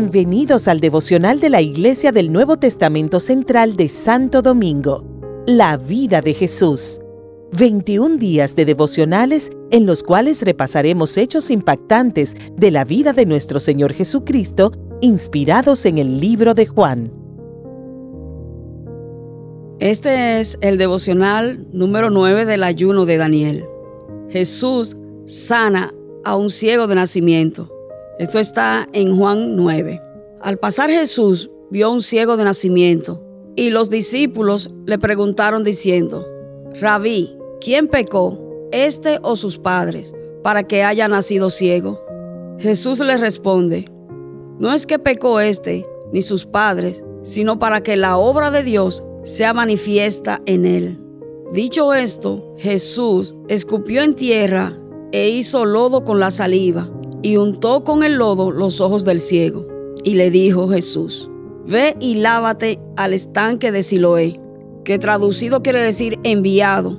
Bienvenidos al devocional de la Iglesia del Nuevo Testamento Central de Santo Domingo, la vida de Jesús. 21 días de devocionales en los cuales repasaremos hechos impactantes de la vida de nuestro Señor Jesucristo, inspirados en el libro de Juan. Este es el devocional número 9 del ayuno de Daniel. Jesús sana a un ciego de nacimiento. Esto está en Juan 9. Al pasar Jesús vio a un ciego de nacimiento y los discípulos le preguntaron diciendo, Rabí, ¿quién pecó, este o sus padres, para que haya nacido ciego? Jesús les responde, no es que pecó este ni sus padres, sino para que la obra de Dios sea manifiesta en él. Dicho esto, Jesús escupió en tierra e hizo lodo con la saliva y untó con el lodo los ojos del ciego. Y le dijo Jesús, ve y lávate al estanque de Siloé, que traducido quiere decir enviado.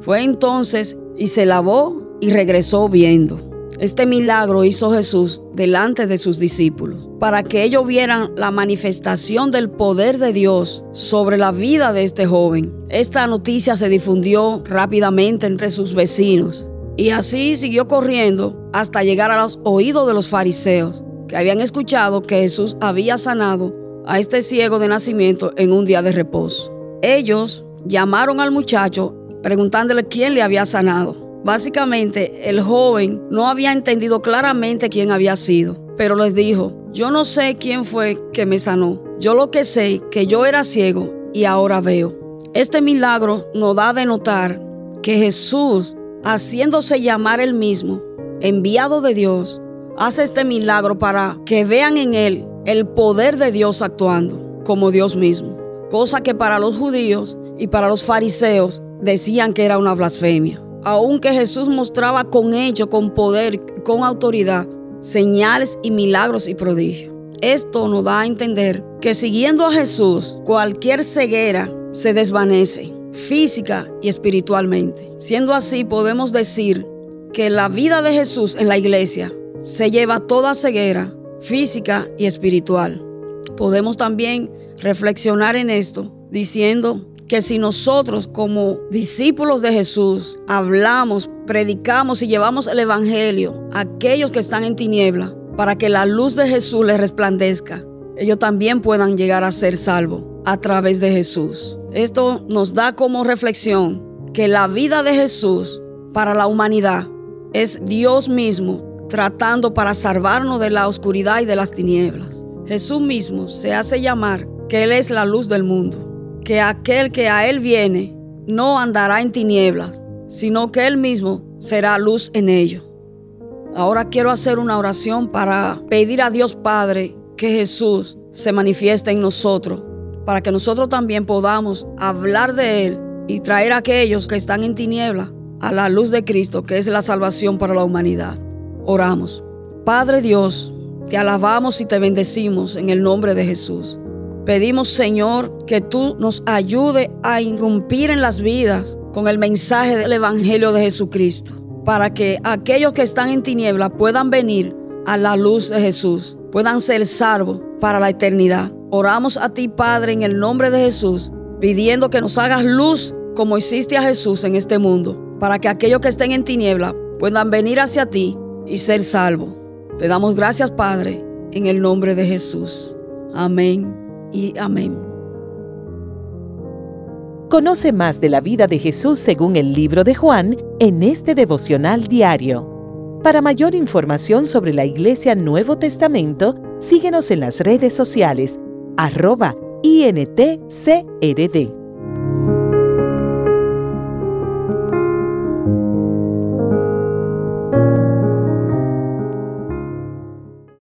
Fue entonces y se lavó y regresó viendo. Este milagro hizo Jesús delante de sus discípulos, para que ellos vieran la manifestación del poder de Dios sobre la vida de este joven. Esta noticia se difundió rápidamente entre sus vecinos y así siguió corriendo hasta llegar a los oídos de los fariseos, que habían escuchado que Jesús había sanado a este ciego de nacimiento en un día de reposo. Ellos llamaron al muchacho preguntándole quién le había sanado. Básicamente, el joven no había entendido claramente quién había sido, pero les dijo, yo no sé quién fue que me sanó. Yo lo que sé que yo era ciego y ahora veo. Este milagro nos da de notar que Jesús haciéndose llamar el mismo, enviado de Dios, hace este milagro para que vean en él el poder de Dios actuando como Dios mismo, cosa que para los judíos y para los fariseos decían que era una blasfemia. Aunque Jesús mostraba con hecho, con poder, con autoridad, señales y milagros y prodigios. Esto nos da a entender que siguiendo a Jesús, cualquier ceguera se desvanece física y espiritualmente. Siendo así, podemos decir que la vida de Jesús en la iglesia se lleva toda ceguera física y espiritual. Podemos también reflexionar en esto diciendo que si nosotros como discípulos de Jesús hablamos, predicamos y llevamos el Evangelio a aquellos que están en tiniebla para que la luz de Jesús les resplandezca, ellos también puedan llegar a ser salvos a través de Jesús. Esto nos da como reflexión que la vida de Jesús para la humanidad es Dios mismo tratando para salvarnos de la oscuridad y de las tinieblas. Jesús mismo se hace llamar que Él es la luz del mundo, que aquel que a Él viene no andará en tinieblas, sino que Él mismo será luz en ello. Ahora quiero hacer una oración para pedir a Dios Padre que Jesús se manifieste en nosotros para que nosotros también podamos hablar de Él y traer a aquellos que están en tiniebla a la luz de Cristo, que es la salvación para la humanidad. Oramos. Padre Dios, te alabamos y te bendecimos en el nombre de Jesús. Pedimos, Señor, que tú nos ayude a irrumpir en las vidas con el mensaje del Evangelio de Jesucristo, para que aquellos que están en tiniebla puedan venir a la luz de Jesús, puedan ser salvos para la eternidad. Oramos a ti, Padre, en el nombre de Jesús, pidiendo que nos hagas luz como hiciste a Jesús en este mundo, para que aquellos que estén en tiniebla puedan venir hacia ti y ser salvos. Te damos gracias, Padre, en el nombre de Jesús. Amén y amén. Conoce más de la vida de Jesús según el libro de Juan en este devocional diario. Para mayor información sobre la Iglesia Nuevo Testamento, síguenos en las redes sociales arroba INTCRD.